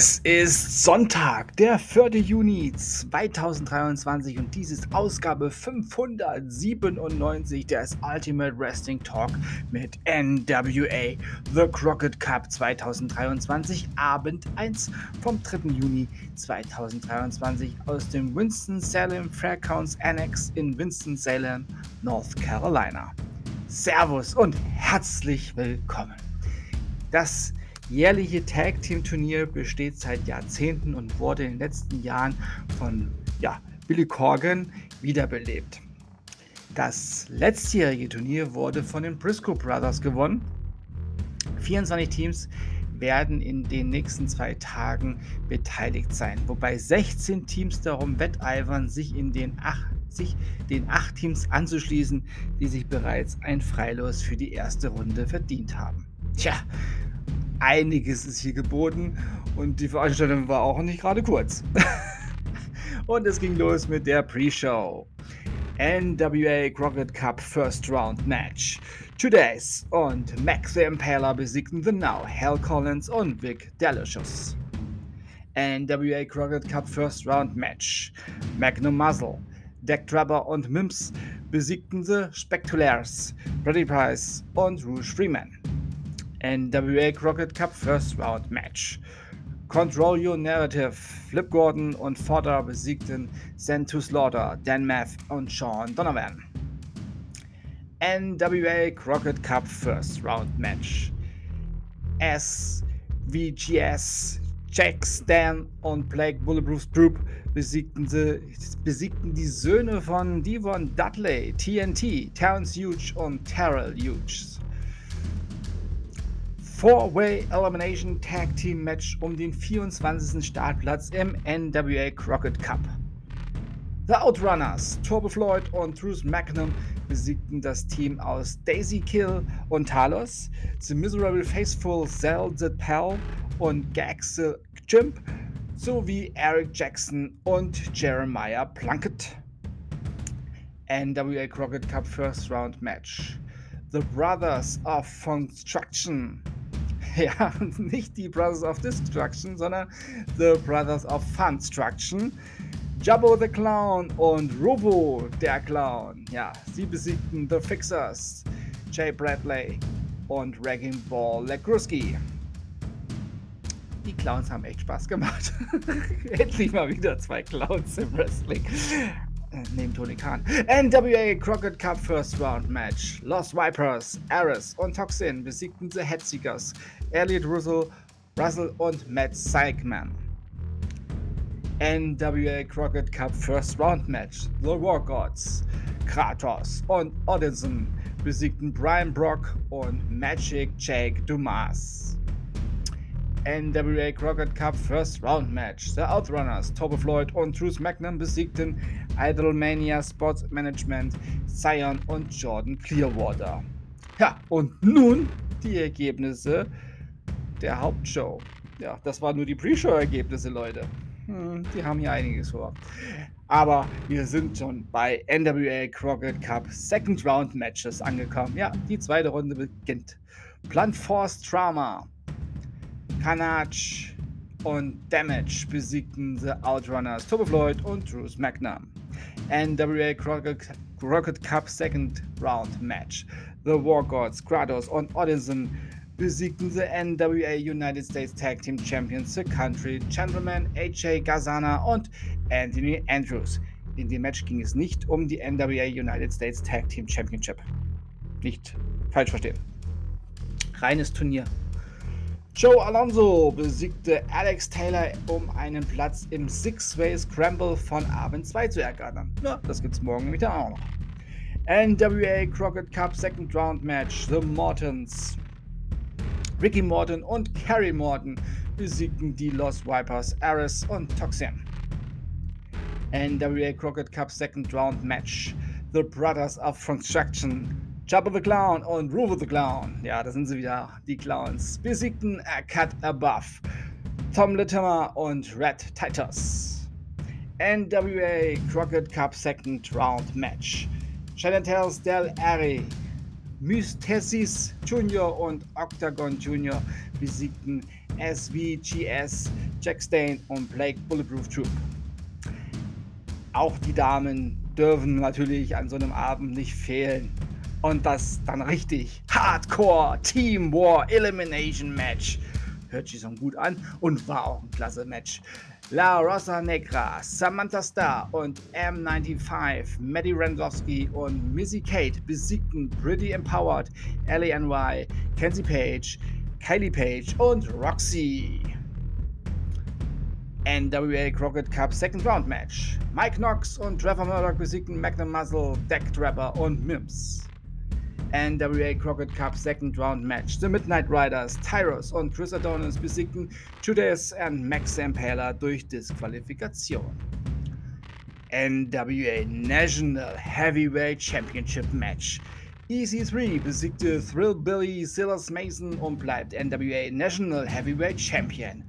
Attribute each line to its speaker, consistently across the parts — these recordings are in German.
Speaker 1: Es ist Sonntag, der 4. Juni 2023 und dies ist Ausgabe 597 des Ultimate Wrestling Talk mit NWA The Crockett Cup 2023 Abend 1 vom 3. Juni 2023 aus dem Winston-Salem Faircounts Annex in Winston-Salem, North Carolina. Servus und herzlich willkommen. Das jährliche Tag Team Turnier besteht seit Jahrzehnten und wurde in den letzten Jahren von ja, Billy Corgan wiederbelebt. Das letztjährige Turnier wurde von den Briscoe Brothers gewonnen. 24 Teams werden in den nächsten zwei Tagen beteiligt sein, wobei 16 Teams darum wetteifern, sich in den acht, sich den acht Teams anzuschließen, die sich bereits ein Freilos für die erste Runde verdient haben. Tja, einiges ist hier geboten und die Veranstaltung war auch nicht gerade kurz. und es ging los mit der Pre-Show. NWA Crockett Cup First Round Match. Today's und Max the Impaler besiegten The Now, Hal Collins und Vic Delicious. NWA Crockett Cup First Round Match. Magnum Muzzle, Deck Trapper und Mims besiegten The Spectulaires, Brady Price und Rouge Freeman. NWA Crockett Cup First Round Match. Control Your Narrative. Flip Gordon und Fodder besiegten Send to Slaughter, Dan Math und Sean Donovan. NWA Crockett Cup First Round Match. SVGS, Jack Stan und Blake Bulletproof Group besiegten, sie, besiegten die Söhne von Devon Dudley, TNT, Terrence Hughes und Terrell Hughes. Four-Way Elimination Tag Team Match um den 24. Startplatz im NWA Crockett Cup. The Outrunners, Turbo Floyd und Bruce Magnum besiegten das Team aus Daisy Kill und Talos, The Miserable Faithful Zell the Pal und Gaxel Chimp sowie Eric Jackson und Jeremiah Plunkett. NWA Crockett Cup First Round Match. The Brothers of Construction Ja, nicht die Brothers of Destruction, sondern The Brothers of Funstruction. Jabbo the Clown und Robo der Clown. Ja, sie besiegten The Fixers, Jay Bradley und Wrecking Ball Legruski. Die Clowns haben echt Spaß gemacht. Endlich mal wieder zwei Clowns im Wrestling. Äh, neben Tony Khan. NWA Crockett Cup First Round Match. Lost Vipers, Ares und Toxin besiegten The Headseekers, Elliot Russell, Russell und Matt Sykeman. NWA Crockett Cup First Round Match. The War Gods, Kratos und Odinson besiegten Brian Brock und Magic Jake Dumas. NWA Crockett Cup First Round Match. The Outrunners, Tobe Floyd und Truth Magnum besiegten Idolmania Sports Management, Zion und Jordan Clearwater. Ja, und nun die Ergebnisse der Hauptshow. Ja, das waren nur die Pre-Show-Ergebnisse, Leute. Hm, die haben hier einiges vor. Aber wir sind schon bei NWA Crockett Cup Second Round Matches angekommen. Ja, die zweite Runde beginnt. Plant Force Trauma Kanach und Damage besiegten The Outrunners, Turbo Floyd und Bruce Magnum. NWA Crockett Cup Second Round Match. The War Gods, Kratos und Odinson besiegten the NWA United States Tag Team Champions, The Country Gentlemen, AJ Gazana und Anthony Andrews. In dem Match ging es nicht um die NWA United States Tag Team Championship. Nicht falsch verstehen. Reines Turnier Joe Alonso besiegte Alex Taylor, um einen Platz im Six-Way Scramble von Abend 2 zu ergattern. Ja, das gibt's morgen wieder auch noch. NWA Crockett Cup Second Round Match. The Mortons. Ricky Morton und Carrie Morton besiegten die Lost Vipers Ares und Toxin. NWA Crockett Cup Second Round Match. The Brothers of Construction Chopper the Clown und Roof the Clown, ja, da sind sie wieder, die Clowns, besiegten A Cut Above, Tom Latimer und Red Titus. NWA Crockett Cup Second Round Match. Shannon Tells Del Ari Mystesis Jr. und Octagon Jr. besiegten SVGS, Jack Stain und Blake Bulletproof Troop. Auch die Damen dürfen natürlich an so einem Abend nicht fehlen. Und das dann richtig. Hardcore Team War Elimination Match. Hört sich so gut an und war auch ein klasse Match. La Rosa Negra, Samantha Starr und M95, Maddie Randowski und Missy Kate besiegten Pretty Empowered, Ellie NY, Kenzie Page, Kylie Page und Roxy. NWA Crockett Cup Second Round Match. Mike Knox und Trevor Murdoch besiegten Magnum Muscle, Deck Trapper und Mims. NWA Crockett Cup Second Round Match. The Midnight Riders, Tyros und Chris Adonis besiegten Judas und Max Impaler durch Disqualifikation. NWA National Heavyweight Championship Match. EC3 besiegte Thrillbilly Silas Mason und bleibt NWA National Heavyweight Champion.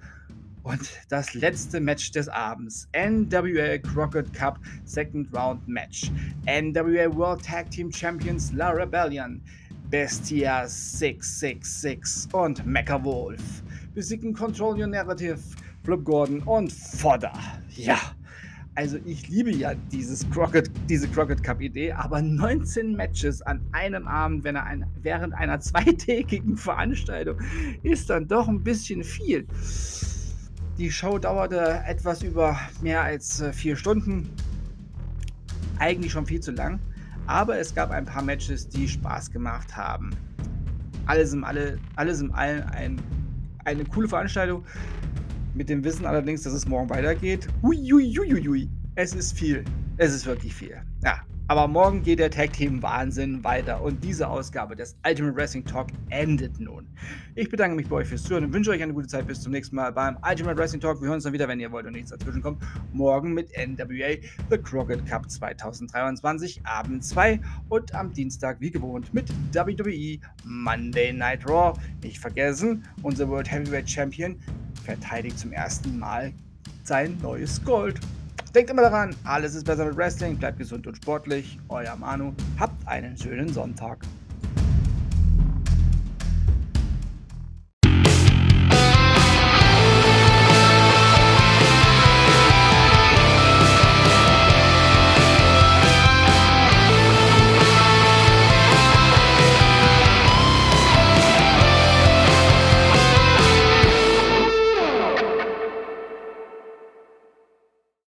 Speaker 1: Und das letzte Match des Abends. NWA Crockett Cup Second Round Match. NWA World Tag Team Champions La Rebellion. Bestia 666 und Mecha Wolf besiegen Control Your Narrative, Flip Gordon und Fodder. Ja, also ich liebe ja dieses Crockett, diese Crockett Cup Idee, aber 19 Matches an einem Abend, wenn er ein, während einer zweitägigen Veranstaltung, ist dann doch ein bisschen viel. Die Show dauerte etwas über mehr als äh, vier Stunden. Eigentlich schon viel zu lang. Aber es gab ein paar Matches, die Spaß gemacht haben. Alles im, alle, alles im Allen ein, eine coole Veranstaltung. Mit dem Wissen allerdings, dass es morgen weitergeht. Hui, Es ist viel. Es ist wirklich viel. Ja, aber morgen geht der Tag Team Wahnsinn weiter und diese Ausgabe des Ultimate Wrestling Talk endet nun. Ich bedanke mich bei euch fürs Zuhören und wünsche euch eine gute Zeit. Bis zum nächsten Mal beim Ultimate Wrestling Talk. Wir hören uns dann wieder, wenn ihr wollt und nichts dazwischen kommt. Morgen mit NWA The Crockett Cup 2023, Abend 2 und am Dienstag wie gewohnt mit WWE Monday Night Raw. Nicht vergessen, unser World Heavyweight Champion verteidigt zum ersten Mal sein neues Gold. Denkt immer daran, alles ist besser mit Wrestling, bleibt gesund und sportlich. Euer Manu, habt einen schönen Sonntag.